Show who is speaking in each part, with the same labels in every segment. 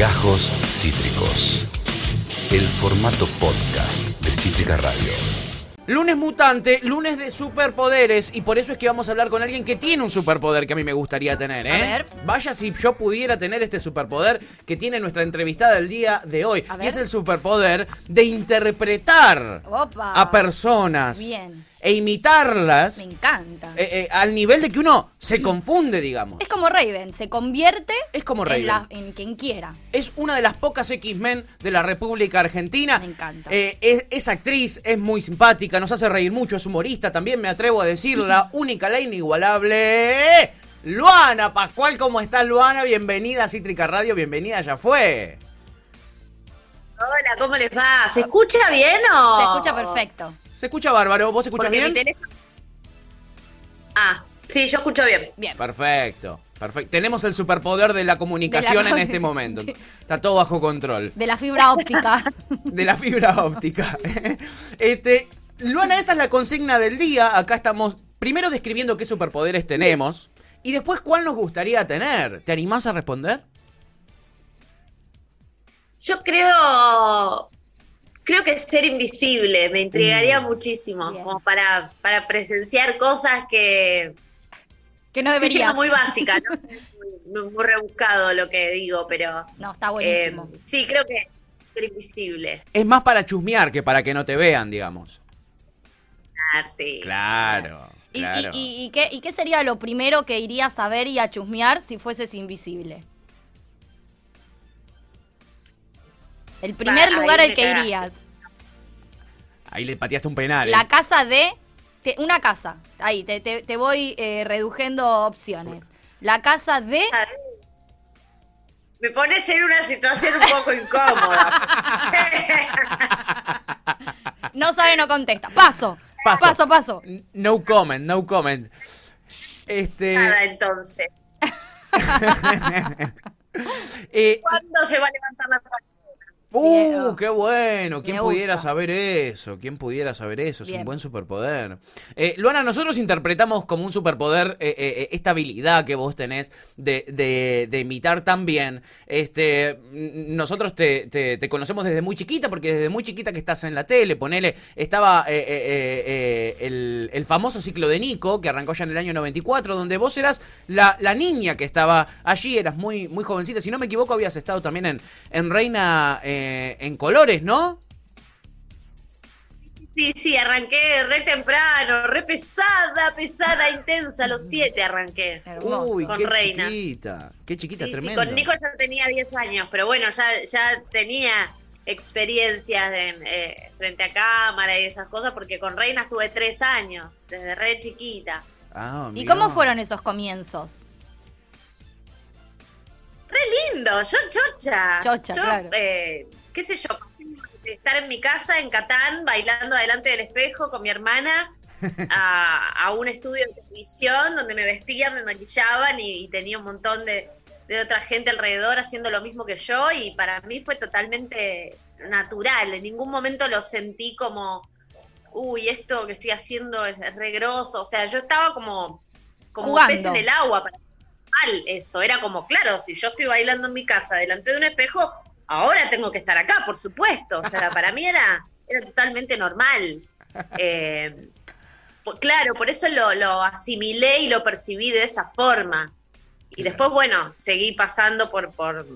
Speaker 1: Gajos Cítricos. El formato podcast de Cítrica Radio.
Speaker 2: Lunes mutante, lunes de superpoderes y por eso es que vamos a hablar con alguien que tiene un superpoder que a mí me gustaría tener, ¿eh?
Speaker 3: A ver.
Speaker 2: Vaya si yo pudiera tener este superpoder que tiene nuestra entrevistada el día de hoy.
Speaker 3: A
Speaker 2: Y
Speaker 3: ver.
Speaker 2: es el superpoder de interpretar
Speaker 3: Opa.
Speaker 2: a personas
Speaker 3: Bien.
Speaker 2: E imitarlas
Speaker 3: Me encanta.
Speaker 2: eh, eh, al nivel de que uno se confunde, digamos.
Speaker 3: es como Raven, se convierte
Speaker 2: Es como
Speaker 3: en,
Speaker 2: Raven.
Speaker 3: la- en quien quiera.
Speaker 2: Es una de las pocas X-Men de la República Argentina.
Speaker 3: Me encanta.
Speaker 2: Eh, es, es actriz, es muy simpática, nos hace reír mucho, es humorista, también me atrevo a decir la única, la inigualable. Luana Pascual, ¿cómo estás, Luana? Bienvenida a Cítrica Radio, bienvenida, ya fue.
Speaker 4: Hola, ¿cómo les va? ¿Se escucha bien o...?
Speaker 3: Se escucha perfecto.
Speaker 2: Se escucha bárbaro, ¿vos escuchas bien?
Speaker 4: teléfono- Ah, sí, yo escucho bien.
Speaker 3: Bien.
Speaker 2: Perfecto, perfecto. Tenemos el superpoder de la comunicación
Speaker 3: De la-
Speaker 2: en este momento. Está todo bajo control.
Speaker 3: De la fibra óptica.
Speaker 2: de la fibra óptica. este, Luana, esa es la consigna del día. Acá estamos primero describiendo qué superpoderes tenemos y después cuál nos gustaría tener. ¿Te animás a responder?
Speaker 4: Yo creo... Creo que ser invisible me intrigaría
Speaker 2: Mm.
Speaker 4: muchísimo,
Speaker 3: Bien.
Speaker 4: como para, para presenciar cosas que...
Speaker 3: que no debería.
Speaker 4: muy básica, ¿no? muy, muy rebuscado lo que digo, pero...
Speaker 3: No, está
Speaker 4: eh,
Speaker 3: buenísimo.
Speaker 4: sí, creo que ser invisible.
Speaker 2: Es más para chusmear que para que no te vean, digamos.
Speaker 4: Ah, sí.
Speaker 2: Claro.
Speaker 3: ¿Y, y-
Speaker 2: claro.
Speaker 3: y- y qué, ¿Y qué sería lo primero que irías a ver y a chusmear si fueses invisible? El primer lugar al que
Speaker 4: cagaste.
Speaker 3: irías.
Speaker 2: Ahí le pateaste un penal. ¿eh?
Speaker 3: La casa de... te- una casa. Ahí, te, te- te voy eh, redujendo opciones. La casa de...
Speaker 4: Me pones en una situación un poco incómoda.
Speaker 3: No sabe, no contesta. Paso.
Speaker 2: Paso.
Speaker 3: Paso, paso.
Speaker 2: No comment, no comment. Este.
Speaker 4: Nada, entonces.
Speaker 2: eh,
Speaker 4: ¿Cuándo se va a levantar la?
Speaker 2: Uh,
Speaker 3: Bien.
Speaker 2: qué bueno. ¿Quién
Speaker 3: Me
Speaker 2: pudiera
Speaker 3: gusta.
Speaker 2: saber eso? ¿Quién pudiera saber eso? Es un buen superpoder. Eh, Luana, nosotros interpretamos como un superpoder eh, eh, esta habilidad que vos tenés de, de- de imitar tan bien. Este, nosotros te, te- te conocemos desde muy chiquita, porque desde muy chiquita que estás en la tele, ponele, estaba el, el famoso ciclo de Nico, que arrancó ya en el año 94, donde vos eras la, la niña que estaba allí, eras muy, muy jovencita. Si no me equivoco, habías estado también en, en Reina eh, en Colores, ¿no?
Speaker 4: Sí, sí, arranqué re temprano, re pesada, pesada, intensa. A los siete arranqué.
Speaker 3: Hermoso.
Speaker 2: Uy,
Speaker 4: Con
Speaker 2: qué
Speaker 4: Reina.
Speaker 2: chiquita, qué chiquita,
Speaker 4: Sí, sí,
Speaker 2: tremenda.
Speaker 4: con Nico ya tenía 10 años, pero bueno, ya, ya tenía experiencias en, eh, frente a cámara y esas cosas, porque con Reina estuve 3 años, desde re chiquita.
Speaker 2: Ah,
Speaker 3: ¿Y cómo fueron esos comienzos?
Speaker 4: Lindo, yo chocha.
Speaker 3: Chocha,
Speaker 4: Yo,
Speaker 3: claro.
Speaker 4: eh, qué sé yo, estar en mi casa en Catán, bailando delante del espejo con mi hermana, a, a un estudio de televisión donde me vestían, me maquillaban y, y tenía un montón de, de otra gente alrededor haciendo lo mismo que yo y para mí fue totalmente natural. En ningún momento lo sentí como, uy, esto que estoy haciendo es re grosso. O sea, yo estaba como, como un pez en el agua. Para mal eso. Era como, claro, si yo estoy bailando en mi casa delante de un espejo, ahora tengo que estar acá, por supuesto. O sea, para mí era, era totalmente normal. Eh, claro, por eso lo, lo asimilé y lo percibí de esa forma. Y después, bueno, seguí pasando por, por,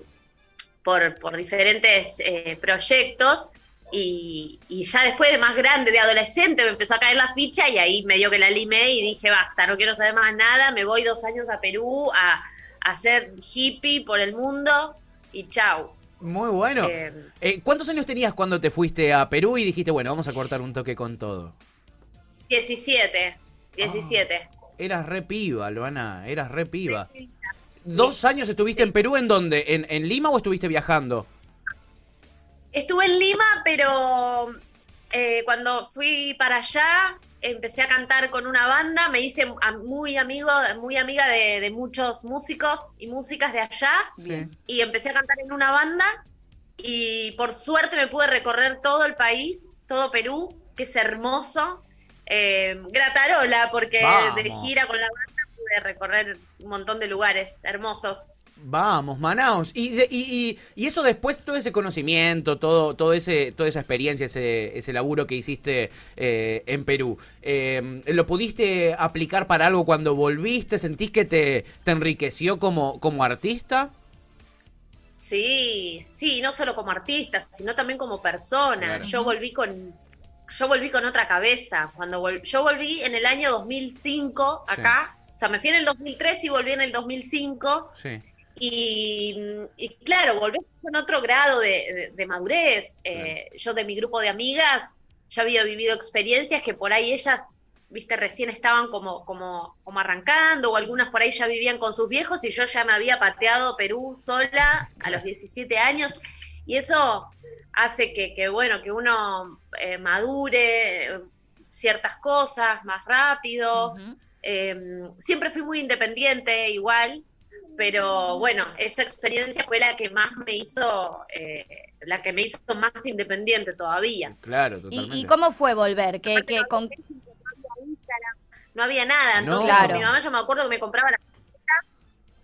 Speaker 4: por, por diferentes eh, proyectos y, y ya después de más grande, de adolescente, me empezó a caer la ficha y ahí medio que la limé y dije, basta, no quiero saber más nada, me voy dos años a Perú a, a ser hippie por el mundo y chau.
Speaker 2: Muy bueno.
Speaker 4: Eh,
Speaker 2: Eh, ¿Cuántos años tenías cuando te fuiste a Perú y dijiste, bueno, vamos a cortar un toque con todo?
Speaker 4: 17, 17.
Speaker 2: Eras re piba, Luana, eras re piba. ¿Dos años estuviste en Perú en dónde? ¿En, en Lima o estuviste viajando?
Speaker 4: Estuve en Lima, pero eh, cuando fui para allá empecé a cantar con una banda, me hice muy amigo, muy amiga de, de muchos músicos y músicas de allá
Speaker 2: Sí.
Speaker 4: y empecé a cantar en una banda y por suerte me pude recorrer todo el país, todo Perú, que es hermoso. Eh, gratarola, porque
Speaker 2: Vamos.
Speaker 4: de gira con la banda pude recorrer un montón de lugares hermosos.
Speaker 2: Vamos, Manaos. Y, de- y, y- y eso después, todo ese conocimiento, todo, todo ese, toda esa experiencia, ese, ese laburo que hiciste eh, en Perú, eh, ¿lo pudiste aplicar para algo cuando volviste? ¿Sentís que te, te enriqueció como, como artista?
Speaker 4: Sí, sí, no solo como artista, sino también como persona.
Speaker 2: Claro.
Speaker 4: Yo volví con yo volví con otra cabeza. Cuando vol- yo volví en el año 2005
Speaker 2: Sí.
Speaker 4: acá, o sea, me fui en el 2003 y volví en el 2005
Speaker 2: Sí.
Speaker 4: Y, y claro, volví con otro grado de, de- de madurez. Eh, yo de mi grupo de amigas ya había vivido experiencias que por ahí ellas, viste, recién estaban como, como, como arrancando o algunas por ahí ya vivían con sus viejos y yo ya me había pateado Perú sola a los 17 años. Y eso hace que, que, bueno, que uno eh, madure eh, ciertas cosas más rápido. Eh, siempre fui muy independiente igual, pero bueno, esa experiencia fue la que más me hizo, eh, la que me hizo más independiente todavía.
Speaker 2: Claro,
Speaker 3: ¿Y,
Speaker 2: totalmente.
Speaker 3: y cómo fue volver? ¿Qué, qué, con...
Speaker 4: No había nada,
Speaker 2: No.
Speaker 4: entonces
Speaker 3: Claro.
Speaker 4: con mi mamá yo me acuerdo que me compraba la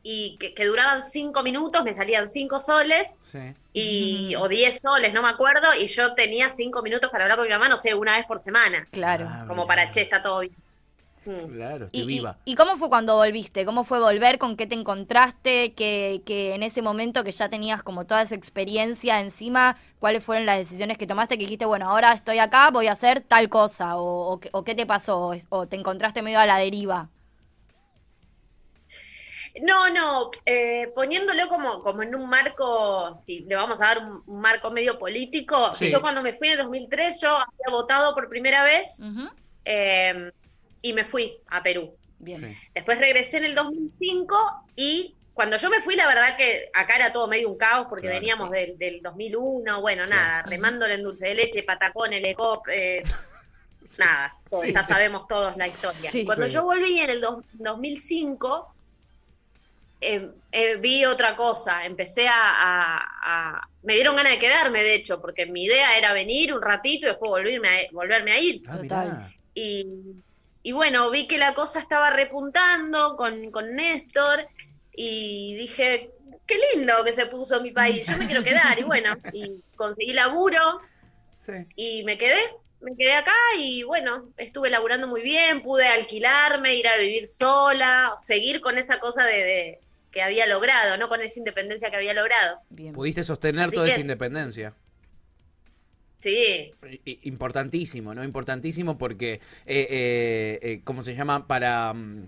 Speaker 4: y que, que duraban cinco minutos, me salían cinco soles
Speaker 2: Sí.
Speaker 4: y o diez soles, no me acuerdo, y yo tenía cinco minutos para hablar con mi mamá, no sé, una vez por semana,
Speaker 3: Claro.
Speaker 2: Ah,
Speaker 4: como para che, está todo bien. Mm.
Speaker 2: Claro,
Speaker 3: ¿Y,
Speaker 2: estoy
Speaker 3: y-
Speaker 2: viva.
Speaker 3: y cómo fue cuando volviste? ¿Cómo fue volver? ¿Con qué te encontraste? Que, que en ese momento que ya tenías como toda esa experiencia encima, ¿cuáles fueron las decisiones que tomaste? Que dijiste, bueno, ahora estoy acá, voy a hacer tal cosa. ¿O, o qué- o qué te pasó? ¿O, o te encontraste medio a la deriva?
Speaker 4: No, no, eh, poniéndolo como, como en un marco, si le vamos a dar un, un marco medio político,
Speaker 2: Sí.
Speaker 4: yo cuando me fui en el 2003 yo había votado por primera vez eh, y me fui a Perú.
Speaker 3: Bien.
Speaker 2: Sí.
Speaker 4: Después regresé en el 2005 y cuando yo me fui, la verdad que acá era todo medio un caos porque
Speaker 2: Claro,
Speaker 4: veníamos
Speaker 2: sí.
Speaker 4: del, del 2001, bueno,
Speaker 2: Claro.
Speaker 4: nada, remándole en dulce de leche, patacones, lecop, eh,
Speaker 2: Sí.
Speaker 4: nada, ya
Speaker 2: sí.
Speaker 4: sabemos todos la historia.
Speaker 3: Sí.
Speaker 4: Cuando
Speaker 2: Sí.
Speaker 4: yo volví en el dos- 2005, eh, eh, vi otra cosa, empecé a, a- a- Me dieron ganas de quedarme, de hecho, porque mi idea era venir un ratito y después volverme a, volverme a ir.
Speaker 2: Ah,
Speaker 3: Total.
Speaker 2: mirá.
Speaker 4: Y, y bueno, vi que la cosa estaba repuntando con, con Néstor y dije, qué lindo que se puso mi país, yo me quiero quedar. Y bueno, y conseguí laburo
Speaker 2: Sí.
Speaker 4: y me quedé, me quedé acá y bueno, estuve laburando muy bien, pude alquilarme, ir a vivir sola, seguir con esa cosa de, de- que había logrado, no con esa independencia que había logrado.
Speaker 3: Bien.
Speaker 2: Pudiste sostener
Speaker 4: Así
Speaker 2: toda
Speaker 4: que-
Speaker 2: esa independencia.
Speaker 4: Sí,
Speaker 2: Importantísimo, ¿no? Importantísimo porque, eh, eh, eh, ¿cómo se llama? Para mm,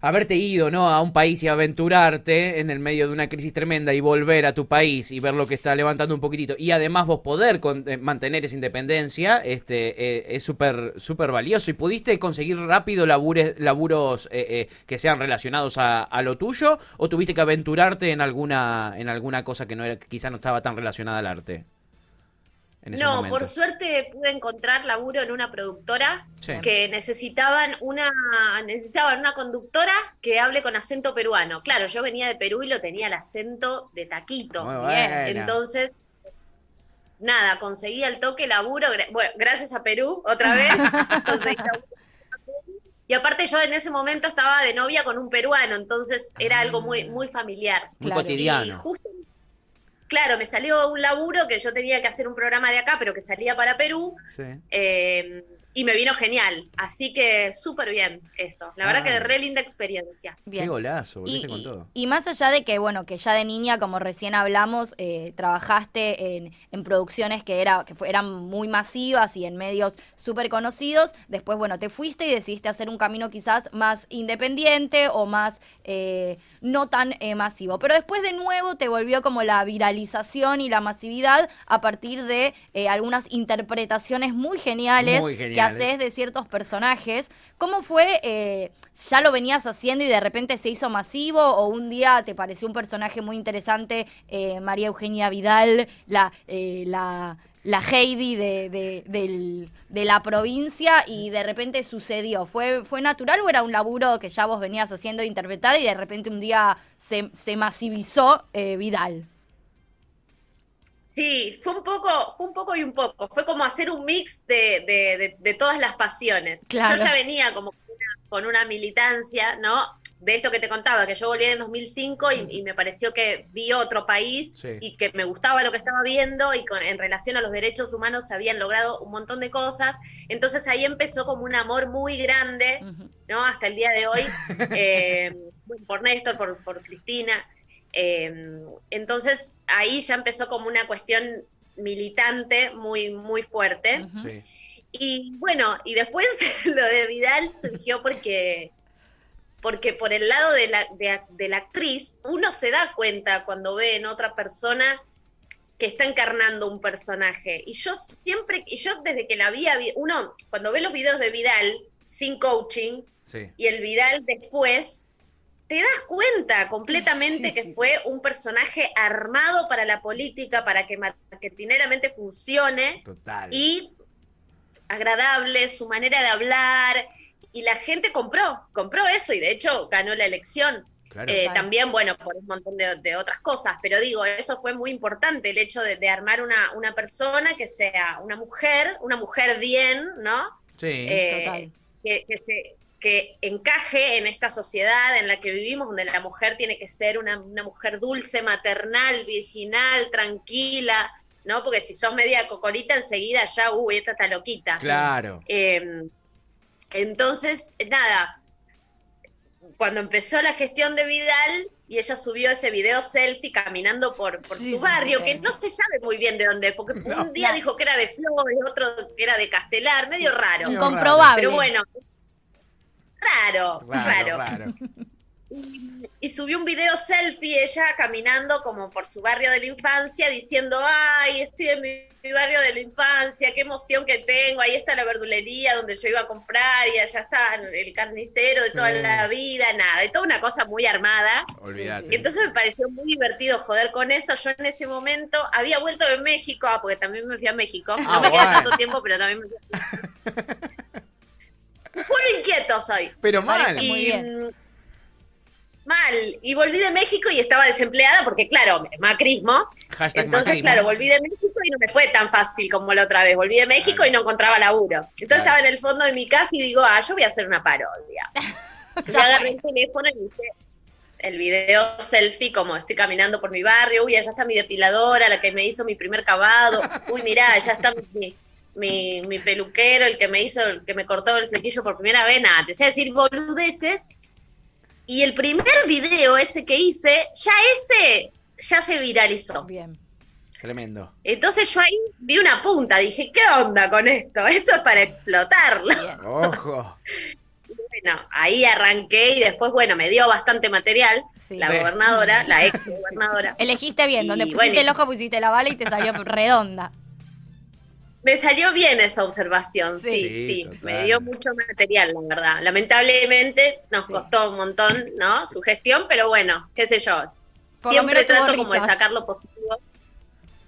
Speaker 2: haberte ido, ¿no? A un país y aventurarte en el medio de una crisis tremenda y volver a tu país y ver lo que está levantando un poquitito y además vos poder con- eh, mantener esa independencia, este, eh, es súper, súper valioso. ¿Y pudiste conseguir rápido labures, laburos eh, que sean relacionados a, a lo tuyo o tuviste que aventurarte en alguna, en alguna cosa que no era, que quizá no estaba tan relacionada al arte? En ese
Speaker 4: no,
Speaker 2: momento?
Speaker 4: por suerte pude encontrar laburo en una productora
Speaker 2: Sí.
Speaker 4: que necesitaban una necesitaban una conductora que hable con acento peruano. Claro, yo venía de Perú y lo tenía el acento de taquito.
Speaker 2: Muy
Speaker 3: Bien,
Speaker 2: buena.
Speaker 4: Entonces, nada, conseguí al toque laburo, bueno, gracias a Perú, otra vez, conseguí laburo. Y aparte yo en ese momento estaba de novia con un peruano, entonces era algo muy, muy familiar.
Speaker 2: Muy
Speaker 3: Claro.
Speaker 4: Y
Speaker 2: cotidiano.
Speaker 4: justo, claro, me salió un laburo que yo tenía que hacer un programa de acá, pero que salía para Perú,
Speaker 2: Sí.
Speaker 4: eh, y me vino genial. Así que súper bien eso. La verdad
Speaker 2: Ah.
Speaker 4: que re linda experiencia.
Speaker 3: Bien.
Speaker 2: Qué golazo,
Speaker 3: Y,
Speaker 2: volviste con
Speaker 3: y-
Speaker 2: todo.
Speaker 3: y más allá de que, bueno, que ya de niña, como recién hablamos, eh, trabajaste en, en producciones que, era, que fue- eran muy masivas y en medios súper conocidos, después, bueno, te fuiste y decidiste hacer un camino quizás más independiente o más eh, no tan eh, masivo. Pero después de nuevo te volvió como la viralización y la masividad a partir de eh, algunas interpretaciones muy geniales,
Speaker 2: Muy
Speaker 3: que
Speaker 2: geniales.
Speaker 3: De ciertos personajes. ¿Cómo fue? eh, ¿Ya lo venías haciendo y de repente se hizo masivo? ¿O un día te pareció un personaje muy interesante, eh, María Eugenia Vidal, la, eh, la, la Heidi de, de, de la provincia y de repente sucedió? ¿Fue, ¿Fue natural o era un laburo que ya vos venías haciendo de interpretar y de repente un día se, se masivizó Vidal?
Speaker 4: Sí, fue un poco, fue un poco y un poco. Fue como hacer un mix de, de- de- de todas las pasiones.
Speaker 3: Claro.
Speaker 4: Yo ya venía como con una, con una militancia, ¿no? De esto que te contaba, que yo volví en 2005 y, y me pareció que vi otro país
Speaker 2: Sí.
Speaker 4: y que me gustaba lo que estaba viendo y con- en relación a los derechos humanos se habían logrado un montón de cosas. Entonces ahí empezó como un amor muy grande. ¿no? Hasta el día de hoy, eh, por Néstor, por, por Cristina. Eh, entonces ahí ya empezó como una cuestión militante muy, muy fuerte.
Speaker 2: Sí.
Speaker 4: Y bueno, y después lo de Vidal surgió porque, porque por el lado de la, de, de la actriz, uno se da cuenta cuando ve en otra persona que está encarnando un personaje. Y yo siempre, y yo desde que la vi, uno cuando ve los videos de Vidal sin coaching
Speaker 2: Sí.
Speaker 4: y el Vidal después, te das cuenta completamente
Speaker 3: Sí,
Speaker 4: que
Speaker 3: sí.
Speaker 4: fue un personaje armado para la política, para que marketineramente funcione
Speaker 2: Total.
Speaker 4: y agradable, su manera de hablar, y la gente compró, compró eso, y de hecho ganó la elección.
Speaker 2: Claro.
Speaker 4: Eh,
Speaker 3: Claro.
Speaker 4: también, bueno, por un montón de, de otras cosas, pero digo, eso fue muy importante, el hecho de, de armar una, una persona que sea una mujer, una mujer bien, ¿no?
Speaker 2: sí.
Speaker 4: Eh,
Speaker 3: Total.
Speaker 4: que, que se- que encaje en esta sociedad en la que vivimos, donde la mujer tiene que ser una, una mujer dulce, maternal, virginal, tranquila, ¿no? Porque si sos media cocorita, enseguida ya, uy, esta está loquita.
Speaker 2: claro.
Speaker 4: Eh, entonces, nada, cuando empezó la gestión de Vidal y ella subió ese video selfie caminando por, por
Speaker 3: Sí,
Speaker 4: su barrio,
Speaker 3: sí.
Speaker 4: que no se sabe muy bien de dónde, porque
Speaker 2: No.
Speaker 4: un día
Speaker 3: No.
Speaker 4: dijo que era de Flores, otro que era de Castelar, medio raro.
Speaker 3: Incomprobable.
Speaker 4: Pero bueno, raro,
Speaker 2: Raro,
Speaker 4: raro.
Speaker 2: raro.
Speaker 4: Y, y subió un video selfie ella caminando como por su barrio de la infancia diciendo, ay, estoy en mi, mi barrio de la infancia, qué emoción que tengo, ahí está la verdulería donde yo iba a comprar y allá está el carnicero de
Speaker 2: Sí.
Speaker 4: toda la vida, nada, y toda una cosa muy armada.
Speaker 2: Olvídate.
Speaker 4: Y entonces me pareció muy divertido joder con eso. Yo en ese momento había vuelto de México, ah, porque también me fui a México.
Speaker 2: Ah,
Speaker 4: no me quedé
Speaker 2: bueno.
Speaker 4: tanto tiempo, pero también me fui. Inquieto soy.
Speaker 2: Pero mal.
Speaker 3: muy bien.
Speaker 4: mm, Mal. Y volví de México y estaba desempleada porque, claro, macrismo.
Speaker 2: Hashtag
Speaker 4: Entonces,
Speaker 2: macrismo.
Speaker 4: claro, volví de México y no me fue tan fácil como la otra vez. Volví de México y no encontraba laburo. Entonces
Speaker 2: Claro.
Speaker 4: estaba en el fondo de mi casa y digo, ah, yo voy a hacer una parodia. Y
Speaker 3: Ya
Speaker 4: agarré el teléfono y hice el video selfie como estoy caminando por mi barrio. Uy, allá está mi depiladora, la que me hizo mi primer cavado. Uy, mirá, allá está mi, mi, mi peluquero, el que me hizo, el que me cortó el flequillo por primera vez. Nada, te sé decir boludeces. Y el primer video ese que hice, ya ese ya se viralizó.
Speaker 3: Bien.
Speaker 2: Tremendo.
Speaker 4: Entonces yo ahí vi una punta, dije, ¿qué onda con esto? Esto es para explotarlo.
Speaker 3: Bien.
Speaker 2: Ojo.
Speaker 4: Bueno, ahí arranqué y después, bueno, me dio bastante material
Speaker 3: Sí.
Speaker 4: la
Speaker 2: Sí.
Speaker 4: gobernadora, la ex gobernadora.
Speaker 3: Elegiste bien, donde pusiste
Speaker 4: bueno.
Speaker 3: el ojo pusiste la bala y te salió redonda.
Speaker 4: Me salió bien esa observación,
Speaker 3: Sí.
Speaker 4: sí,
Speaker 2: Sí.
Speaker 4: Me dio mucho material, la verdad. Lamentablemente nos
Speaker 3: Sí.
Speaker 4: costó un montón, ¿no? Su gestión, pero bueno, qué sé yo.
Speaker 3: Por
Speaker 4: Siempre trato como de sacar lo positivo.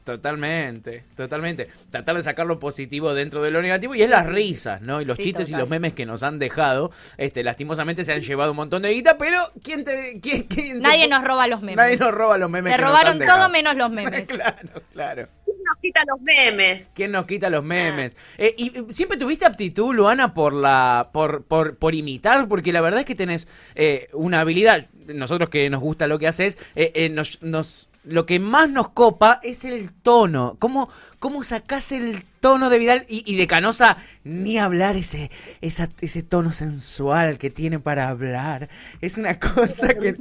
Speaker 2: Totalmente, totalmente. Tratar de sacar lo positivo dentro de lo negativo y es las risas, ¿no? Y los
Speaker 3: Sí,
Speaker 2: chistes y los memes que nos han dejado, este, lastimosamente se han llevado un montón de guita, pero ¿quién te, quién,
Speaker 3: Nadie nos roba los memes.
Speaker 2: Nadie nos roba los memes.
Speaker 3: Se
Speaker 2: que nos
Speaker 3: robaron
Speaker 2: dejado.
Speaker 3: todo menos los memes.
Speaker 2: claro, claro.
Speaker 4: ¿Quién nos quita los memes?
Speaker 2: ¿Quién nos quita los memes? Eh, y eh, siempre tuviste aptitud, Luana, por la, por, por, por imitar, porque la verdad es que tenés eh, una habilidad. Nosotros que nos gusta lo que haces, eh, eh, nos, nos, lo que más nos copa es el tono. ¿Cómo, cómo sacás el tono de Vidal y, y de Canosa? Ni hablar ese, esa, ese tono sensual que tiene para hablar. Es una cosa que.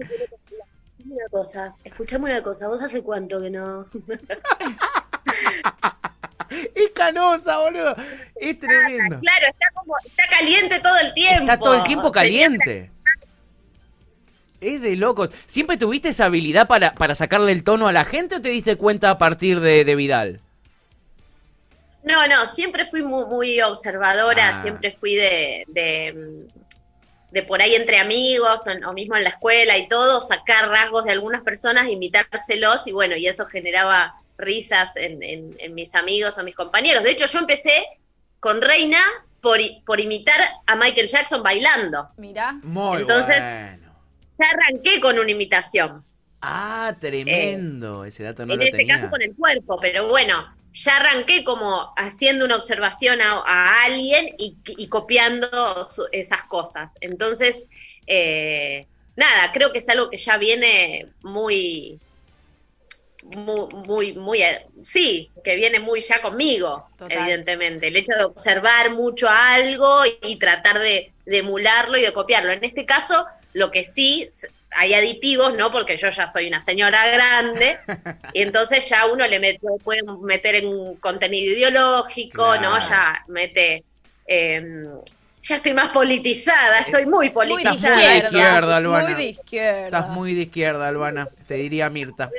Speaker 4: Una cosa, escuchame una cosa, ¿vos hace cuánto que no?
Speaker 2: Es Canosa, boludo. Es tremendo.
Speaker 4: Claro, está como, está caliente todo el tiempo.
Speaker 2: Está todo el tiempo caliente. Es de locos. ¿Siempre tuviste esa habilidad para, para sacarle el tono a la gente o te diste cuenta a partir de, de Vidal?
Speaker 4: No, no, siempre fui muy, muy observadora,
Speaker 2: Ah.
Speaker 4: siempre fui de, de, de por ahí entre amigos o, o mismo en la escuela y todo, sacar rasgos de algunas personas, imitárselos y bueno, y eso generaba risas en, en- en mis amigos o mis compañeros. De hecho, yo empecé con Reina por, por imitar a Michael Jackson bailando.
Speaker 3: Mira.
Speaker 2: Muy
Speaker 4: Entonces-
Speaker 2: bueno.
Speaker 4: Ya arranqué con una imitación.
Speaker 2: Ah, tremendo. Ese dato no
Speaker 4: en
Speaker 2: lo
Speaker 4: este
Speaker 2: tenía.
Speaker 4: caso con el cuerpo, pero bueno, ya arranqué como haciendo una observación a, a alguien y, y copiando su- esas cosas. Entonces, eh, nada, creo que es algo que ya viene muy, muy, muy, muy, eh, sí, que viene muy ya conmigo,
Speaker 3: Total.
Speaker 4: evidentemente. El hecho de observar mucho algo y tratar de, de emularlo y de copiarlo. En este caso, lo que sí, hay aditivos, ¿no? Porque yo ya soy una señora grande, y entonces ya uno le mete, puede meter en un contenido ideológico, ¿no? Ya mete... em, ya estoy más politizada, estoy muy politizada.
Speaker 2: muy de izquierda, Luana.
Speaker 3: Muy de izquierda.
Speaker 2: Estás muy de izquierda, Luana, te diría Mirta.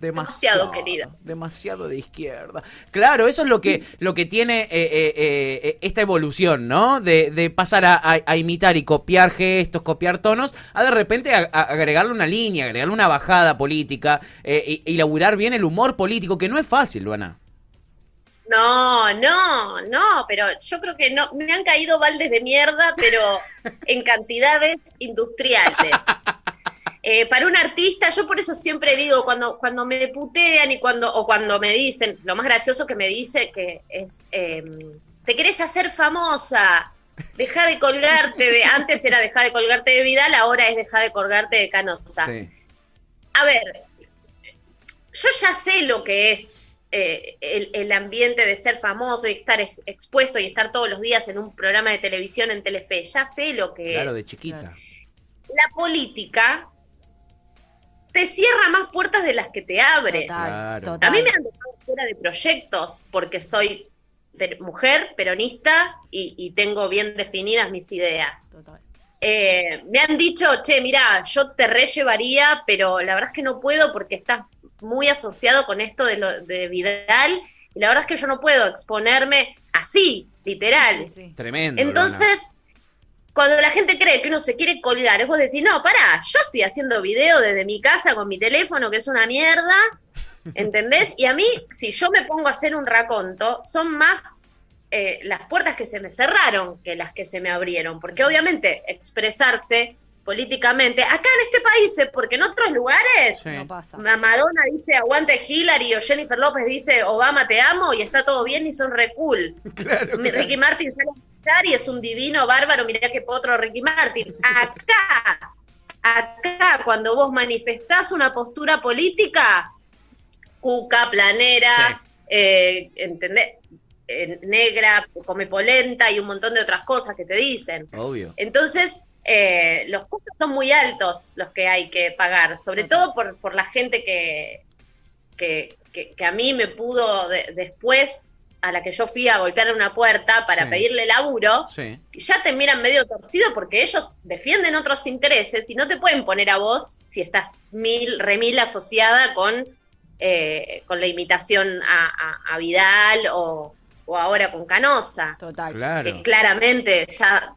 Speaker 4: Demasiado, querida.
Speaker 2: Demasiado de izquierda. Claro, eso es lo que, lo que tiene eh, eh, eh, esta evolución, ¿no? De, de pasar a, a- a imitar y copiar gestos, copiar tonos, a de repente a- agregarle una línea, agregarle una bajada política, y, y elaborar bien el humor político, que no es fácil, Luana.
Speaker 4: No, no, no, pero yo creo que no, me han caído baldes de mierda, pero en cantidades industriales. Eh, para un artista, yo por eso siempre digo, cuando, cuando me putean y cuando, o cuando me dicen, lo más gracioso que me dice que es, eh, te querés hacer famosa, deja de colgarte de, antes era deja de colgarte de Vidal, ahora es deja de colgarte de Canosa.
Speaker 2: Sí.
Speaker 4: A ver, yo ya sé lo que es eh, el, el ambiente de ser famoso y estar ex- expuesto y estar todos los días en un programa de televisión en Telefe. Ya sé lo que
Speaker 2: Claro,
Speaker 4: es.
Speaker 2: de chiquita.
Speaker 4: La política te cierra más puertas de las que te abre.
Speaker 3: Total,
Speaker 2: Claro.
Speaker 3: total.
Speaker 4: A mí me han dejado fuera de proyectos porque soy mujer, peronista y, y tengo bien definidas mis ideas.
Speaker 3: Total.
Speaker 4: Eh, me han dicho, che, mira, yo te rellevaría, pero la verdad es que no puedo porque estás muy asociado con esto de, lo, de Vidal y la verdad es que yo no puedo exponerme así, literal.
Speaker 3: Sí, sí.
Speaker 2: Tremendo.
Speaker 4: Entonces, cuando la gente cree que uno se quiere colgar, es vos decís, no, pará, yo estoy haciendo video desde mi casa con mi teléfono, que es una mierda, ¿entendés? Y a mí, si yo me pongo a hacer un raconto, son más eh, las puertas que se me cerraron que las que se me abrieron, porque obviamente expresarse políticamente, acá en este país, eh, porque en otros lugares...
Speaker 2: Sí.
Speaker 3: No pasa.
Speaker 4: Madonna dice aguante Hillary o Jennifer López dice Obama te amo y está todo bien y son re cool.
Speaker 2: Claro,
Speaker 4: Mi-
Speaker 2: claro.
Speaker 4: Ricky Martin sale y es un divino bárbaro, mirá qué potro Ricky Martin. Acá, acá, cuando vos manifestás una postura política, cuca, planera,
Speaker 2: Sí.
Speaker 4: eh, ¿entendés? Eh, negra, come polenta y un montón de otras cosas que te dicen.
Speaker 2: Obvio.
Speaker 4: Entonces, eh, los costos son muy altos los que hay que pagar, sobre todo por, por la gente que, que, que- que a mí me pudo de- después, a la que yo fui a golpearle una puerta para
Speaker 2: Sí.
Speaker 4: pedirle laburo,
Speaker 2: Sí.
Speaker 4: ya te miran medio torcido porque ellos defienden otros intereses y no te pueden poner a vos si estás mil, remil asociada con, eh, con la imitación a, a- a Vidal o, o ahora con Canosa
Speaker 3: Total.
Speaker 2: Claro.
Speaker 4: que claramente ya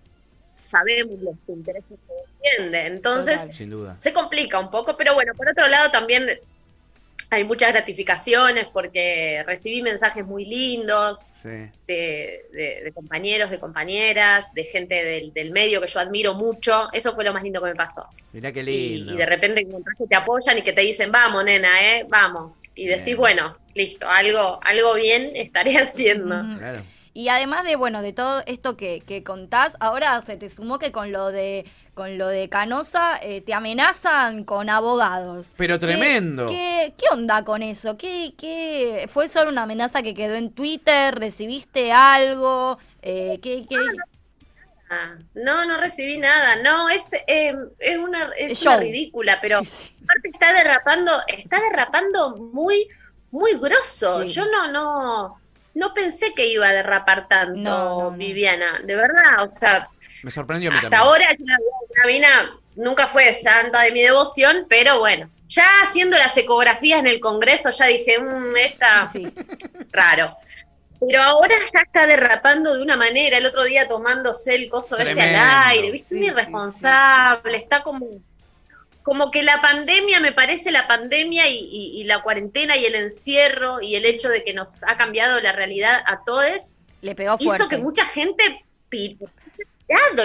Speaker 4: sabemos los intereses que defiende. Entonces,
Speaker 3: Total.
Speaker 2: Sin duda.
Speaker 4: se complica un poco, pero bueno, por otro lado también hay muchas gratificaciones porque recibí mensajes muy lindos
Speaker 2: Sí.
Speaker 4: de, de- de compañeros, de compañeras, de gente del, del medio que yo admiro mucho. Eso fue lo más lindo que me pasó.
Speaker 2: Mirá qué lindo.
Speaker 4: y de repente encontrás que te apoyan y que te dicen, vamos, nena, ¿eh? Vamos. Y decís,
Speaker 2: Bien.
Speaker 4: bueno, listo, algo, algo bien estaré haciendo.
Speaker 2: Claro.
Speaker 3: Y además de, bueno, de todo esto que, que contás, ahora se te sumó que con lo de con lo de Canosa eh, te amenazan con abogados.
Speaker 2: Pero
Speaker 3: ¿Qué-
Speaker 2: tremendo.
Speaker 3: ¿Qué, qué onda con eso? ¿Qué, qué, ¿Fue solo una amenaza que quedó en Twitter? ¿Recibiste algo? Eh, ¿qué, qué-
Speaker 4: Ah, No, no recibí nada. No, es, eh, es una, es una ridícula, pero
Speaker 3: Sí, sí.
Speaker 4: aparte está derrapando, está derrapando muy, muy grosso.
Speaker 3: Sí.
Speaker 4: Yo no, no, no pensé que iba a derrapar tanto,
Speaker 3: No, no, no.
Speaker 4: Viviana, de verdad. O sea,
Speaker 2: Me sorprendió a mí
Speaker 4: hasta
Speaker 2: también.
Speaker 4: ahora una mina nunca fue santa de mi devoción, pero bueno, ya haciendo las ecografías en el Congreso, ya dije, "Mm, esta
Speaker 3: Sí, sí.
Speaker 4: raro. Pero ahora ya está derrapando de una manera, el otro día tomándose el coso ese al aire, ¿viste?
Speaker 3: Sí,
Speaker 4: Un
Speaker 3: sí,
Speaker 4: irresponsable,
Speaker 3: sí, sí.
Speaker 4: está como, como que la pandemia, me parece la pandemia y, y- y la cuarentena y el encierro y el hecho de que nos ha cambiado la realidad a todos,
Speaker 3: Le pegó fuerte.
Speaker 4: hizo que mucha gente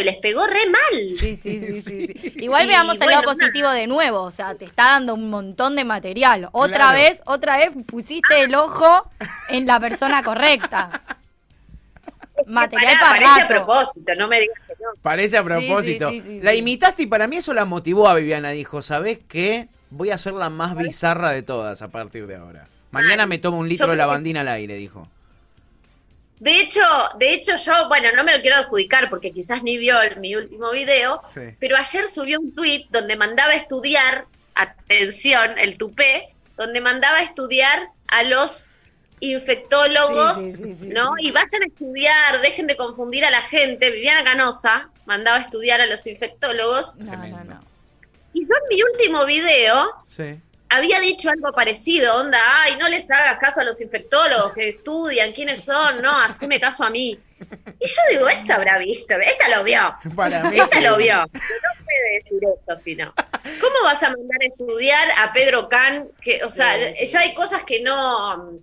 Speaker 4: y les pegó re mal.
Speaker 3: Sí, sí, sí, sí. sí. Igual
Speaker 4: Y
Speaker 3: veamos el
Speaker 4: bueno,
Speaker 3: lado positivo de nuevo, o sea, te está dando un montón de material. Otra
Speaker 2: Claro.
Speaker 3: vez, otra vez pusiste el ojo en la persona correcta. Material
Speaker 4: Pará,
Speaker 3: para
Speaker 4: parece a propósito, no me digas que no.
Speaker 2: Parece a propósito.
Speaker 3: sí, sí, sí,
Speaker 2: la
Speaker 3: sí.
Speaker 2: imitaste y para mí eso la motivó a Viviana. Dijo, ¿sabes qué? Voy a ser la más bizarra de todas a partir de ahora. Mañana me tomo un litro
Speaker 4: yo
Speaker 2: de
Speaker 4: que-
Speaker 2: lavandina al aire, dijo.
Speaker 4: De hecho, de hecho yo, bueno, no me lo quiero adjudicar porque quizás ni vio el- mi último video,
Speaker 2: Sí.
Speaker 4: pero ayer subió un tweet donde mandaba a estudiar, atención, el tupé, donde mandaba a estudiar a los infectólogos,
Speaker 3: Sí, sí, sí, sí,
Speaker 4: ¿no?
Speaker 3: sí.
Speaker 4: Y vayan a estudiar, dejen de confundir a la gente. Viviana Canosa mandaba a estudiar a los infectólogos.
Speaker 3: No, no, no.
Speaker 4: Y yo en mi último video
Speaker 2: Sí.
Speaker 4: Había dicho algo parecido, onda, ay, no les hagas caso a los infectólogos que estudian, quiénes son, no, haceme caso a mí. Y yo digo, esta habrá visto, esta lo vio,
Speaker 2: Para mí.
Speaker 4: esta
Speaker 2: sí.
Speaker 4: lo vio. No puede decir esto, si no. ¿Cómo vas a mandar a estudiar a Pedro Can? Que, o sea,
Speaker 3: Sí,
Speaker 4: yo hay cosas que no,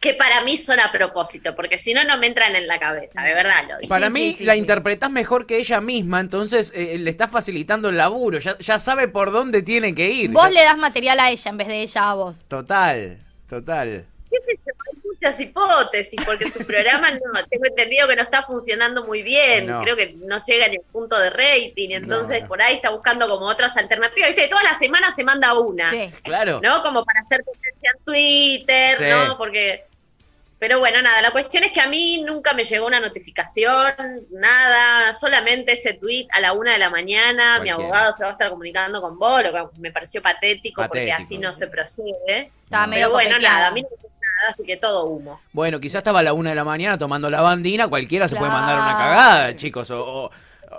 Speaker 4: que para mí son a propósito, porque si no, no me entran en la cabeza, de verdad lo digo.
Speaker 2: Para
Speaker 3: Sí,
Speaker 2: mí
Speaker 3: sí, sí,
Speaker 2: la
Speaker 3: sí.
Speaker 2: interpretás mejor que ella misma, entonces eh, le está facilitando el laburo, ya, ya sabe por dónde tiene que ir.
Speaker 3: Vos
Speaker 2: Ya-
Speaker 3: le das material a ella en vez de ella a vos.
Speaker 2: Total, total.
Speaker 4: qué muchas hipótesis, porque su programa no, tengo entendido que no está funcionando muy bien,
Speaker 2: No.
Speaker 4: creo que no llega ni al punto de rating, entonces
Speaker 2: No.
Speaker 4: por ahí está buscando como otras alternativas, viste, todas las semanas se manda una,
Speaker 3: Sí.
Speaker 2: Claro.
Speaker 4: ¿no? Como para hacer presencia en Twitter,
Speaker 2: Sí.
Speaker 4: ¿no? Porque... Pero bueno, nada, la cuestión es que a mí nunca me llegó una notificación, nada, solamente ese tweet a la una de la mañana, mi abogado se va a estar comunicando con vos, lo que me pareció patético, porque así no se procede.
Speaker 3: Estaba
Speaker 2: No.
Speaker 3: medio
Speaker 4: Pero bueno, nada, a mí no me nada, así que todo humo.
Speaker 2: Bueno, quizás estaba a la una de la mañana tomando lavandina, cualquiera se puede mandar una cagada, chicos. O, o- o-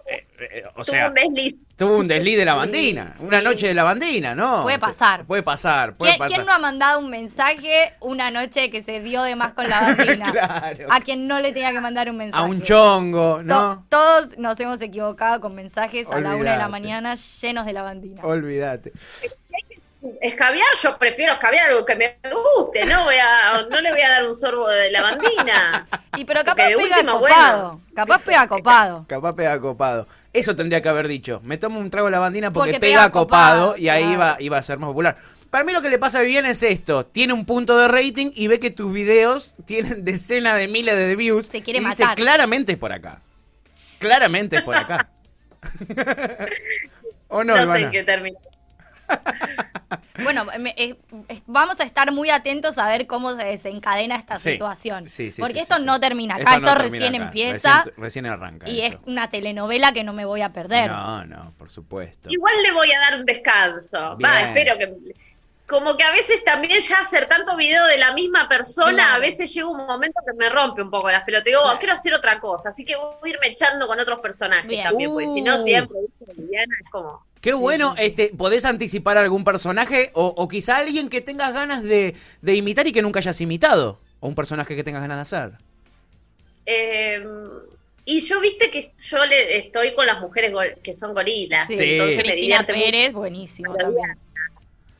Speaker 2: eh, o
Speaker 4: Tuvo
Speaker 2: sea,
Speaker 4: un desliz.
Speaker 2: tuvo un desliz de lavandina,
Speaker 3: sí.
Speaker 2: una noche de lavandina, ¿no?
Speaker 3: Puede pasar.
Speaker 2: Puede pasar, puede
Speaker 3: ¿Quién,
Speaker 2: pasar.
Speaker 3: quién no ha mandado un mensaje una noche que se dio de más con la?
Speaker 2: Claro.
Speaker 3: A quien no le tenía que mandar un mensaje.
Speaker 2: A un chongo,
Speaker 3: To-
Speaker 2: ¿no?
Speaker 3: todos nos hemos equivocado con mensajes a la una de la mañana llenos de lavandina.
Speaker 2: Olvídate.
Speaker 4: Escabiar, yo prefiero escabiar algo que me guste, no voy a, no le voy a dar un sorbo de lavandina.
Speaker 3: Y pero capaz
Speaker 4: de
Speaker 3: pega
Speaker 4: última,
Speaker 3: copado.
Speaker 4: bueno.
Speaker 3: Capaz pega copado.
Speaker 2: Capaz pega copado. Eso tendría que haber dicho. Me tomo un trago de lavandina porque,
Speaker 3: Porque
Speaker 2: pega,
Speaker 3: pega
Speaker 2: copado,
Speaker 3: copado,
Speaker 2: y ahí
Speaker 3: claro.
Speaker 2: iba, iba a ser más popular. Para mí lo que le pasa a Viviana es esto. Tiene un punto de rating y ve que tus videos tienen decenas de miles de views.
Speaker 3: Se quiere
Speaker 2: y dice,
Speaker 3: matar.
Speaker 2: claramente es por acá. Claramente es por acá. ¿O no,
Speaker 4: No, sé qué termina.
Speaker 3: Bueno, me- eh, vamos a estar muy atentos a ver cómo se desencadena esta
Speaker 2: Sí.
Speaker 3: situación.
Speaker 2: Sí, sí,
Speaker 3: Porque
Speaker 2: sí,
Speaker 3: esto
Speaker 2: sí,
Speaker 3: no
Speaker 2: sí.
Speaker 3: termina acá, esto,
Speaker 2: no
Speaker 3: recién
Speaker 2: acá.
Speaker 3: empieza
Speaker 2: Recién, recién arranca.
Speaker 3: y es una telenovela que no me voy a perder.
Speaker 2: No, no, por supuesto.
Speaker 4: Igual le voy a dar un descanso.
Speaker 2: Bien.
Speaker 4: Va, espero que. Como que a veces también ya hacer tanto video de la misma persona,
Speaker 3: Claro.
Speaker 4: a veces llega un momento que me rompe un poco las pelotas. Digo,
Speaker 3: Claro.
Speaker 4: quiero hacer otra cosa, así que voy a irme echando con otros personajes
Speaker 3: Bien.
Speaker 4: también, porque si no
Speaker 2: Uh.
Speaker 4: siempre. Viviana es como.
Speaker 2: Qué bueno, este, ¿podés anticipar algún personaje o, o quizá alguien que tengas ganas de, de imitar y que nunca hayas imitado? O un personaje que tengas ganas de hacer.
Speaker 4: Eh, y yo viste que yo le estoy con las mujeres que son gorilas,
Speaker 3: Sí.
Speaker 4: entonces me
Speaker 3: Cristina
Speaker 4: mucho.
Speaker 3: Pérez, buenísimo también.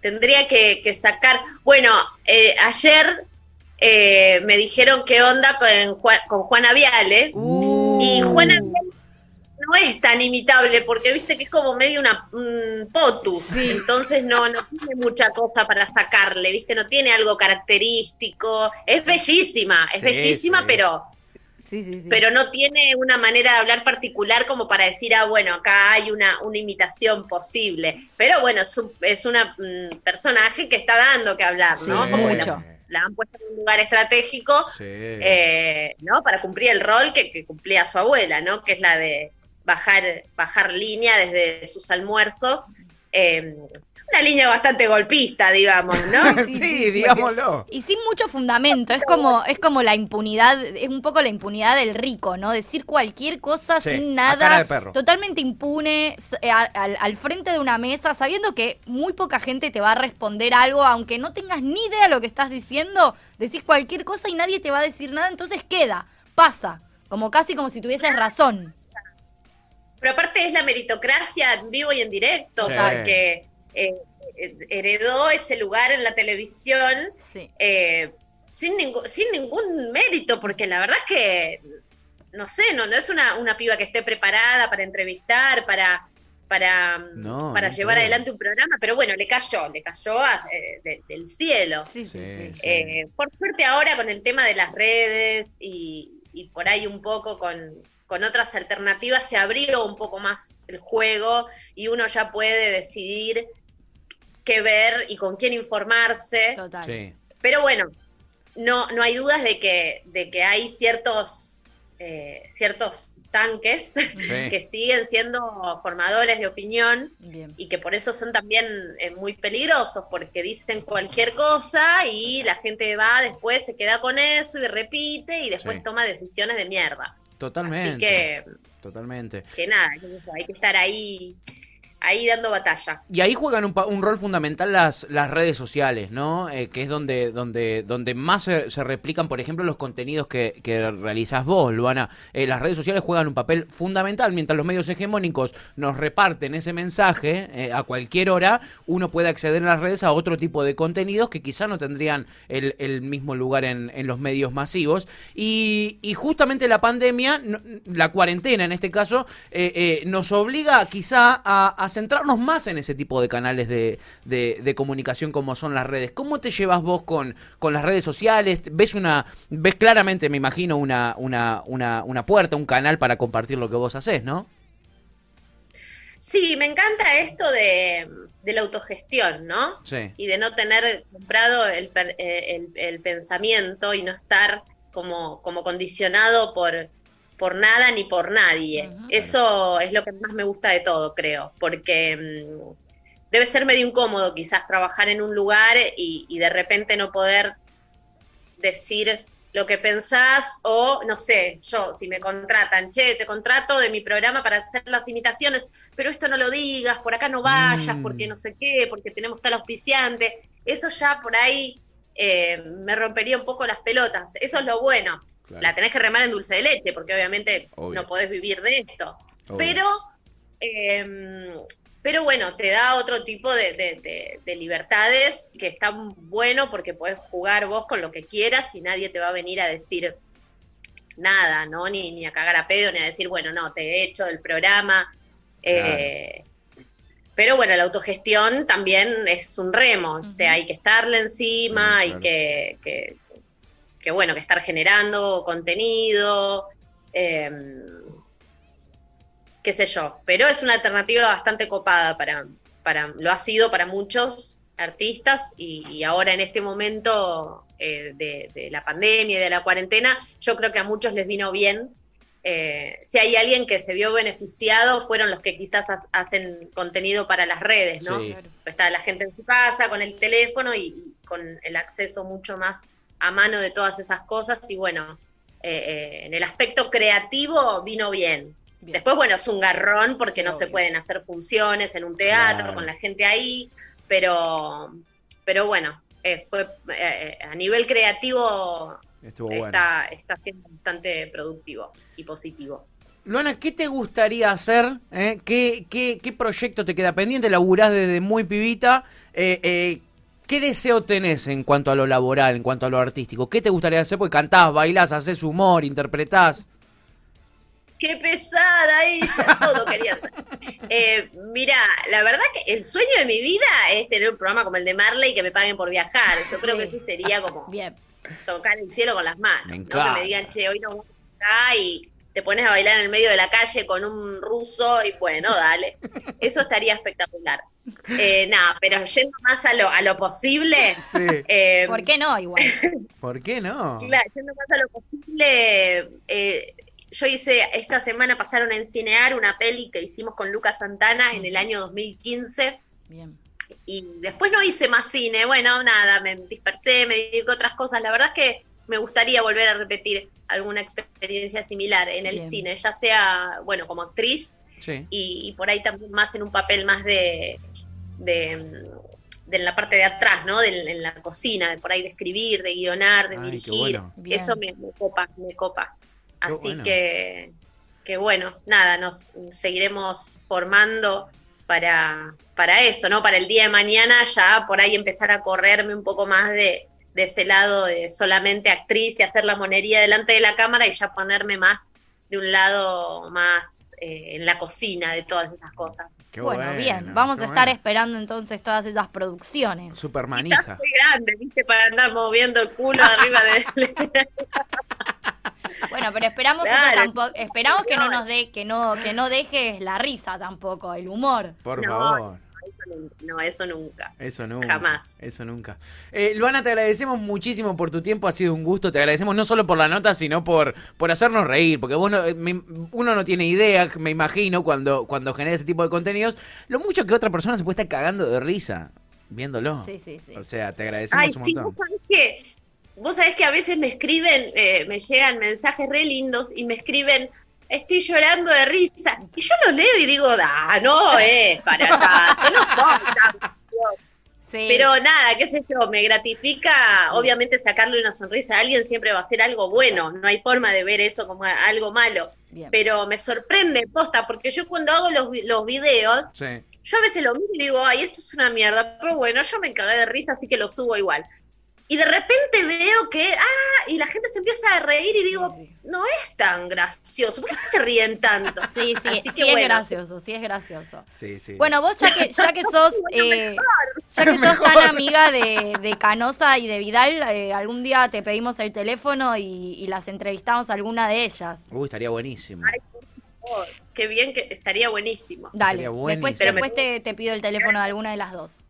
Speaker 4: Tendría que, que sacar. Bueno, eh, ayer eh, me dijeron qué onda con, Juan- con Juana Viale.
Speaker 3: Uh.
Speaker 4: Y Juana Viale no es tan imitable porque viste que es como medio una un potus.
Speaker 3: Sí.
Speaker 4: Entonces no, no tiene mucha cosa para sacarle, viste, no tiene algo característico. Es bellísima, es
Speaker 2: Sí,
Speaker 4: bellísima,
Speaker 2: sí.
Speaker 4: pero
Speaker 3: Sí, sí, sí.
Speaker 4: pero no tiene una manera de hablar particular como para decir, ah, bueno, acá hay una, una imitación posible. Pero bueno, es, un- es una mm, personaje que está dando que hablar, ¿no?
Speaker 3: Mucho.
Speaker 4: la, la han puesto en un lugar estratégico,
Speaker 2: Sí.
Speaker 4: eh, ¿no? Para cumplir el rol que, que cumplía su abuela, ¿no? Que es la de bajar, bajar línea desde sus almuerzos. eh, una línea bastante golpista, digamos, ¿no?
Speaker 2: sí,
Speaker 3: sí, sí,
Speaker 2: digámoslo.
Speaker 3: Y sin mucho fundamento, es como, es como la impunidad, es un poco la impunidad del rico, ¿no? Decir cualquier cosa
Speaker 2: Sí,
Speaker 3: sin
Speaker 2: a cara
Speaker 3: nada,
Speaker 2: de perro.
Speaker 3: totalmente impune, eh, al frente de una mesa, sabiendo que muy poca gente te va a responder algo, aunque no tengas ni idea de lo que estás diciendo, decís cualquier cosa y nadie te va a decir nada, entonces queda, pasa, como casi como si tuvieses razón.
Speaker 4: Pero aparte es la meritocracia en vivo y en directo,
Speaker 2: Sí.
Speaker 4: porque eh, heredó ese lugar en la televisión
Speaker 3: Sí.
Speaker 4: eh, sin, ningún sin ningún mérito, porque la verdad es que no sé, no, no es una, una piba que esté preparada para entrevistar, para, para,
Speaker 2: No,
Speaker 4: para llevar adelante un programa, pero bueno, le cayó, le cayó a- eh, de- del cielo.
Speaker 3: Sí, sí,
Speaker 2: Sí,
Speaker 3: sí.
Speaker 2: sí.
Speaker 4: Eh, por suerte ahora con el tema de las redes y, y por ahí un poco con, con otras alternativas se abrió un poco más el juego y uno ya puede decidir qué ver y con quién informarse.
Speaker 3: Total.
Speaker 2: Sí.
Speaker 4: Pero bueno, no, no hay dudas de que, de que hay ciertos, eh, ciertos tanques que siguen siendo formadores de opinión
Speaker 3: Bien.
Speaker 4: y que por eso son también eh, muy peligrosos, porque dicen cualquier cosa y la gente va después, se queda con eso y repite y después
Speaker 2: Sí.
Speaker 4: toma decisiones de mierda.
Speaker 2: Totalmente.
Speaker 4: Así que,
Speaker 2: Totalmente.
Speaker 4: que nada, hay que estar ahí, ahí dando batalla.
Speaker 2: Y ahí juegan un, un rol fundamental las, las redes sociales, ¿no? Eh, que es donde, donde, donde más se, se replican, por ejemplo, los contenidos que, que realizás vos, Luana. Eh, las redes sociales juegan un papel fundamental. Mientras los medios hegemónicos nos reparten ese mensaje eh, a cualquier hora, uno puede acceder en las redes a otro tipo de contenidos que quizá no tendrían el, el mismo lugar en, en los medios masivos. Y, y justamente la pandemia, la cuarentena en este caso, eh, nos obliga quizá a, a centrarnos más en ese tipo de canales de, de- de comunicación como son las redes. ¿Cómo te llevas vos con, con las redes sociales? ¿Ves una ves claramente, me imagino, una, una, una, una puerta, un canal para compartir lo que vos haces, ¿no?
Speaker 4: Sí, me encanta esto de, de la autogestión, ¿no?
Speaker 2: Sí.
Speaker 4: y de no tener comprado el, eh, el, el pensamiento y no estar como, como condicionado por, por nada ni por nadie. Eso es lo que más me gusta de todo, creo, porque mm, debe ser medio incómodo quizás trabajar en un lugar y, y de repente no poder decir lo que pensás o, no sé, yo, si me contratan, che, te contrato de mi programa para hacer las imitaciones, pero esto no lo digas, por acá no vayas,
Speaker 2: Mm.
Speaker 4: porque no sé qué, porque tenemos tal auspiciante, eso ya por ahí eh, me rompería un poco las pelotas, eso es lo bueno,
Speaker 2: Claro.
Speaker 4: la tenés que remar en dulce de leche, porque obviamente
Speaker 2: Obvio.
Speaker 4: no podés vivir de esto,
Speaker 2: Obvio.
Speaker 4: pero... eh, pero bueno, te da otro tipo de, de- de- de libertades que está bueno porque podés jugar vos con lo que quieras y nadie te va a venir a decir nada, ¿no? Ni, ni a cagar a pedo, ni a decir, bueno, no, te he hecho del programa. Eh, pero bueno, la autogestión también es un remo, te hay que estarle encima,
Speaker 2: Sí,
Speaker 4: hay que, que, bueno, que estar generando contenido. eh, qué sé yo, pero es una alternativa bastante copada para, para lo ha sido para muchos artistas y, y ahora en este momento eh, de, de la pandemia y de la cuarentena, yo creo que a muchos les vino bien. Eh, si hay alguien que se vio beneficiado, fueron los que quizás ha- hacen contenido para las redes, ¿no?
Speaker 2: Sí.
Speaker 4: Está la gente en su casa con el teléfono y, y con el acceso mucho más a mano de todas esas cosas y bueno, eh, eh, en el aspecto creativo vino bien.
Speaker 3: Bien.
Speaker 4: Después, bueno, es un garrón porque
Speaker 3: Sí,
Speaker 4: no se pueden hacer funciones en un teatro
Speaker 2: Claro.
Speaker 4: con la gente ahí, pero, pero bueno, eh, fue a nivel creativo
Speaker 2: Estuvo bueno.
Speaker 4: está, está siendo bastante productivo y positivo.
Speaker 2: Luana, ¿qué te gustaría hacer? eh? ¿Qué, qué, qué proyecto te queda pendiente? Laburás desde muy pibita. Eh, eh, ¿Qué deseo tenés en cuanto a lo laboral, en cuanto a lo artístico? ¿Qué te gustaría hacer? Porque cantás, bailás, haces humor, interpretás.
Speaker 4: ¡Qué pesada ella! Todo quería hacer. Eh, mira, la verdad que el sueño de mi vida es tener un programa como el de Marley y que me paguen por viajar. Yo creo
Speaker 3: Sí.
Speaker 4: que sí sería como
Speaker 3: Bien.
Speaker 4: tocar el cielo con las manos.
Speaker 2: Me
Speaker 4: ¿no? Que me digan, che, hoy no vamos acá y te pones a bailar en el medio de la calle con un ruso y bueno, dale. Eso estaría espectacular. Eh, nada, pero yendo más a lo, a lo posible.
Speaker 2: Sí.
Speaker 4: eh,
Speaker 3: ¿Por qué no? Igual.
Speaker 2: ¿Por qué no?
Speaker 4: Claro, yendo más a lo posible, eh, yo hice, esta semana pasaron a encinear una peli que hicimos con Lucas Santana en el año 2015
Speaker 3: Bien.
Speaker 4: y después no hice más cine, bueno, nada, me dispersé, me dediqué a otras cosas, la verdad es que me gustaría volver a repetir alguna experiencia similar en el
Speaker 3: Bien.
Speaker 4: cine, ya sea, bueno, como actriz
Speaker 2: Sí.
Speaker 4: y, y por ahí también más en un papel más de, de, de la parte de atrás, ¿no? De, en la cocina, de por ahí de escribir, de guionar, de
Speaker 2: Ay, qué
Speaker 4: dirigir.
Speaker 2: bueno.
Speaker 4: Eso me, me copa, me copa.
Speaker 2: Qué
Speaker 4: Así
Speaker 2: bueno.
Speaker 4: que, que bueno, nada, nos seguiremos formando para, para eso, ¿no? Para el día de mañana ya por ahí empezar a correrme un poco más de, de ese lado de solamente actriz y hacer la monería delante de la cámara y ya ponerme más de un lado más eh, en la cocina de todas esas cosas.
Speaker 2: Qué
Speaker 3: bueno, bien, vamos a estar
Speaker 2: bueno.
Speaker 3: esperando entonces todas esas producciones.
Speaker 2: Super
Speaker 4: Ya
Speaker 2: manija.
Speaker 4: soy grande, viste, para andar moviendo el culo arriba del escenario.
Speaker 3: Bueno, pero esperamos que tampoco, esperamos que no nos dé, que no, que no dejes la risa tampoco, el humor.
Speaker 2: Por
Speaker 4: No,
Speaker 2: favor.
Speaker 4: No, eso nunca.
Speaker 2: Eso nunca.
Speaker 4: Jamás.
Speaker 2: Eso nunca. Eh, Luana, te agradecemos muchísimo por tu tiempo, ha sido un gusto. Te agradecemos no solo por la nota, sino por, por hacernos reír, porque vos no- eh, me- uno no tiene idea, me imagino, cuando, cuando genera ese tipo de contenidos, lo mucho que otra persona se puede estar cagando de risa viéndolo.
Speaker 3: Sí, sí, sí.
Speaker 2: O sea, te agradecemos
Speaker 4: Ay,
Speaker 2: un
Speaker 4: sí,
Speaker 2: montón.
Speaker 4: vos sabés que, vos sabés que a veces me escriben, eh, me llegan mensajes re lindos y me escriben, estoy llorando de risa. Y yo lo leo y digo, ah, no es para tanto, no son tan
Speaker 3: Sí.
Speaker 4: Pero nada, qué sé yo, me gratifica,
Speaker 3: Sí.
Speaker 4: obviamente sacarle una sonrisa a alguien siempre va a ser algo bueno, no hay forma de ver eso como algo malo,
Speaker 3: Bien.
Speaker 4: pero me sorprende posta, porque yo cuando hago los, los videos,
Speaker 2: Sí.
Speaker 4: yo a veces lo miro y digo, ay, esto es una mierda, pero bueno, yo me cagué de risa, así que lo subo igual. Y de repente veo que, ah, y la gente se empieza a reír y
Speaker 3: Sí,
Speaker 4: digo,
Speaker 3: sí.
Speaker 4: no es tan gracioso, ¿por qué se ríen tanto?
Speaker 3: Sí, sí,
Speaker 4: Así
Speaker 3: sí
Speaker 4: que
Speaker 3: es
Speaker 4: bueno.
Speaker 3: gracioso, sí es gracioso.
Speaker 2: Sí, sí.
Speaker 3: Bueno, vos ya que, ya que sos, eh, ya que sos tan amiga de, de Canosa y de Vidal, eh, algún día te pedimos el teléfono y, y las entrevistamos a alguna de ellas.
Speaker 2: Uy, estaría buenísimo.
Speaker 4: Oh, qué bien que estaría buenísimo.
Speaker 3: Dale,
Speaker 2: Estaría buenísimo.
Speaker 3: después, después te, te pido el teléfono de alguna de las dos.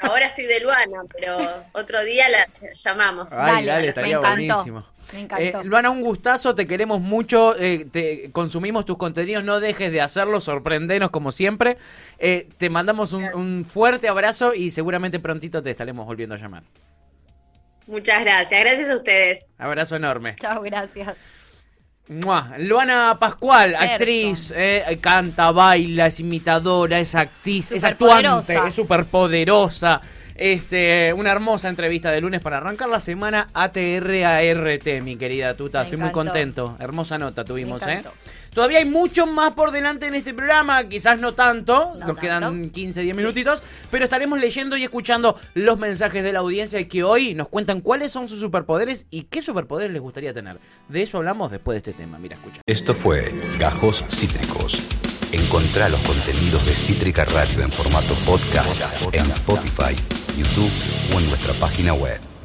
Speaker 4: Ahora estoy de Luana, pero otro día la llamamos.
Speaker 2: Ay,
Speaker 3: Dale,
Speaker 2: dale,
Speaker 3: me
Speaker 2: estaría
Speaker 3: encantó.
Speaker 2: buenísimo.
Speaker 3: Me
Speaker 2: Eh,
Speaker 3: encantó.
Speaker 2: Luana, un gustazo, te queremos mucho, eh, te consumimos tus contenidos, no dejes de hacerlo, sorprendenos como siempre. Eh, te mandamos un, un fuerte abrazo y seguramente prontito te estaremos volviendo a llamar.
Speaker 4: Muchas gracias, gracias a ustedes.
Speaker 2: Abrazo enorme.
Speaker 3: Chao, gracias.
Speaker 2: Luana Pascual, actriz, eh, canta, baila, es imitadora, es actriz, es
Speaker 3: Superpoderosa.
Speaker 2: actuante, es súper poderosa. Este, una hermosa entrevista de lunes para arrancar la semana ATR ART, mi querida Tuta.
Speaker 3: Me
Speaker 2: Estoy muy contento. Hermosa nota tuvimos, ¿eh? Todavía hay mucho más por delante en este programa, quizás no tanto,
Speaker 3: No
Speaker 2: nos quedan
Speaker 3: tanto.
Speaker 2: 15, 10
Speaker 3: Sí.
Speaker 2: minutitos, pero estaremos leyendo y escuchando los mensajes de la audiencia que hoy nos cuentan cuáles son sus superpoderes y qué superpoderes les gustaría tener. De eso hablamos después de este tema, mira, escucha.
Speaker 1: Esto fue Gajos Cítricos. Encontrá los contenidos de Cítrica Radio en formato podcast en Spotify, YouTube o en nuestra página web.